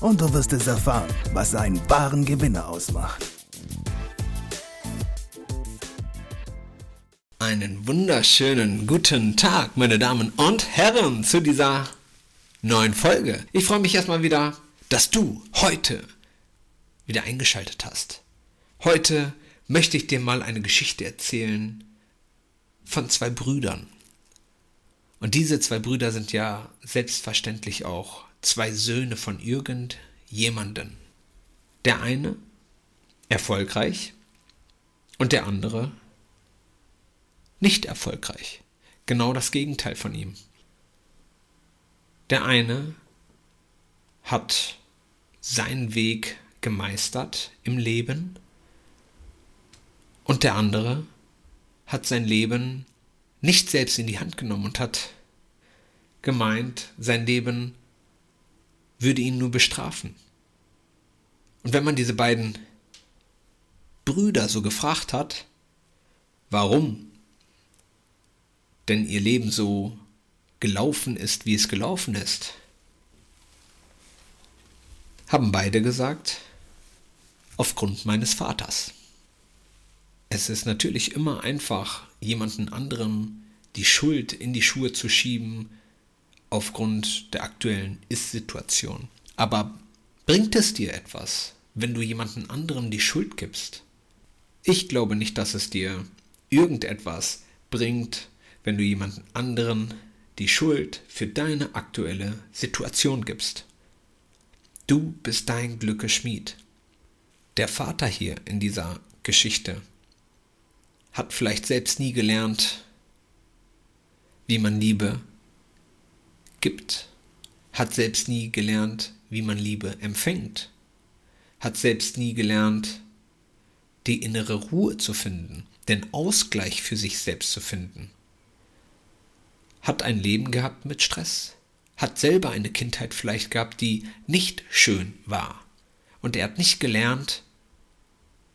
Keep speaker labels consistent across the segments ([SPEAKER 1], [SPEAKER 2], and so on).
[SPEAKER 1] und du wirst es erfahren, was einen wahren Gewinner ausmacht.
[SPEAKER 2] Einen wunderschönen guten Tag, meine Damen und Herren, zu dieser neuen Folge. Ich freue mich erstmal wieder, dass du heute wieder eingeschaltet hast. Heute möchte ich dir mal eine Geschichte erzählen von zwei Brüdern. Und diese zwei Brüder sind ja selbstverständlich auch zwei Söhne von irgendjemanden. Der eine erfolgreich und der andere nicht erfolgreich. Genau das Gegenteil von ihm. Der eine hat seinen Weg gemeistert im Leben und der andere hat sein Leben nicht selbst in die Hand genommen und hat gemeint, sein Leben würde ihn nur bestrafen. Und wenn man diese beiden Brüder so gefragt hat, warum denn ihr Leben so gelaufen ist, wie es gelaufen ist, haben beide gesagt, aufgrund meines Vaters. Es ist natürlich immer einfach, jemanden anderen die Schuld in die Schuhe zu schieben, aufgrund der aktuellen Ist-Situation. Aber bringt es dir etwas, wenn du jemanden anderen die Schuld gibst? Ich glaube nicht, dass es dir irgendetwas bringt, wenn du jemanden anderen die Schuld für deine aktuelle Situation gibst. Du bist dein Glückes Schmied. Der Vater hier in dieser Geschichte hat vielleicht selbst nie gelernt, wie man Liebe gibt, hat selbst nie gelernt, wie man Liebe empfängt, hat selbst nie gelernt, die innere Ruhe zu finden, den Ausgleich für sich selbst zu finden, hat ein Leben gehabt mit Stress, hat selber eine Kindheit vielleicht gehabt, die nicht schön war, und er hat nicht gelernt,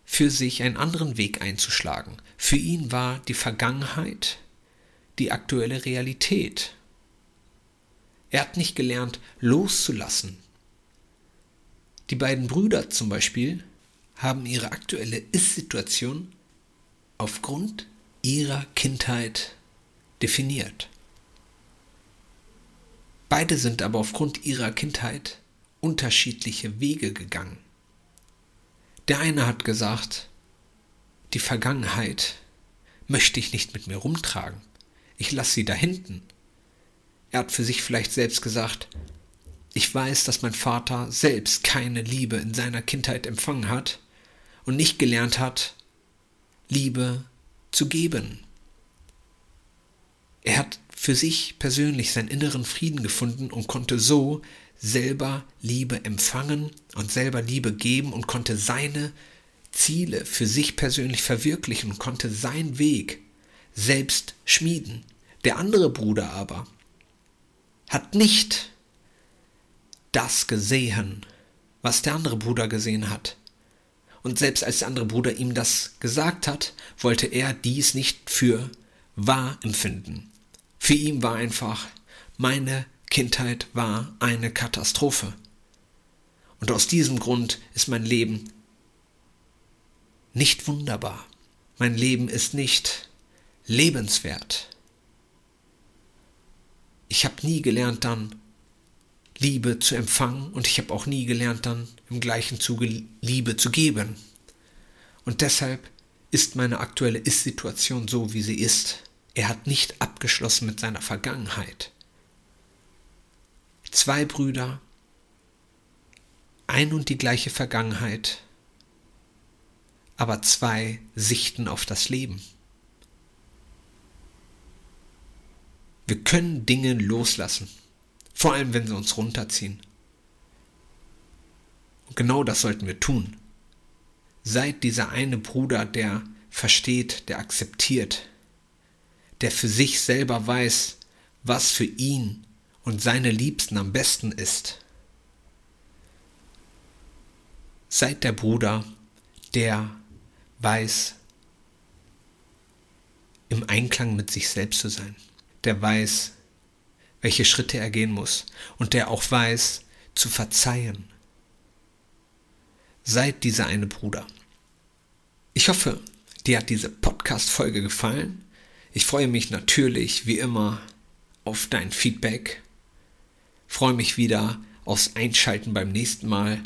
[SPEAKER 2] für sich einen anderen Weg einzuschlagen. Für ihn war die Vergangenheit die aktuelle Realität er hat nicht gelernt, loszulassen. Die beiden Brüder zum Beispiel haben ihre aktuelle Ist-Situation aufgrund ihrer Kindheit definiert. Beide sind aber aufgrund ihrer Kindheit unterschiedliche Wege gegangen. Der eine hat gesagt, die Vergangenheit möchte ich nicht mit mir rumtragen. Ich lasse sie da hinten. Er hat für sich vielleicht selbst gesagt, ich weiß, dass mein Vater selbst keine Liebe in seiner Kindheit empfangen hat und nicht gelernt hat, Liebe zu geben. Er hat für sich persönlich seinen inneren Frieden gefunden und konnte so selber Liebe empfangen und selber Liebe geben und konnte seine Ziele für sich persönlich verwirklichen und konnte seinen Weg selbst schmieden. Der andere Bruder aber, hat nicht das gesehen, was der andere Bruder gesehen hat. Und selbst als der andere Bruder ihm das gesagt hat, wollte er dies nicht für wahr empfinden. Für ihn war einfach, meine Kindheit war eine Katastrophe. Und aus diesem Grund ist mein Leben nicht wunderbar. Mein Leben ist nicht lebenswert ich habe nie gelernt dann Liebe zu empfangen und ich habe auch nie gelernt dann im gleichen Zuge Liebe zu geben. Und deshalb ist meine aktuelle Ist-Situation so, wie sie ist. Er hat nicht abgeschlossen mit seiner Vergangenheit. Zwei Brüder, ein und die gleiche Vergangenheit, aber zwei Sichten auf das Leben. Wir können Dinge loslassen, vor allem wenn sie uns runterziehen. Und genau das sollten wir tun. Seid dieser eine Bruder, der versteht, der akzeptiert, der für sich selber weiß, was für ihn und seine Liebsten am besten ist. Seid der Bruder, der weiß, im Einklang mit sich selbst zu sein, der weiß, welche Schritte er gehen muss und der auch weiß, zu verzeihen. Seid dieser eine Bruder. Ich hoffe, dir hat diese Podcast-Folge gefallen. Ich freue mich natürlich, wie immer, auf dein Feedback. Freue mich wieder aufs Einschalten beim nächsten Mal.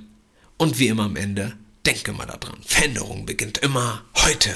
[SPEAKER 2] Und wie immer am Ende, denke mal daran, Veränderung beginnt immer heute.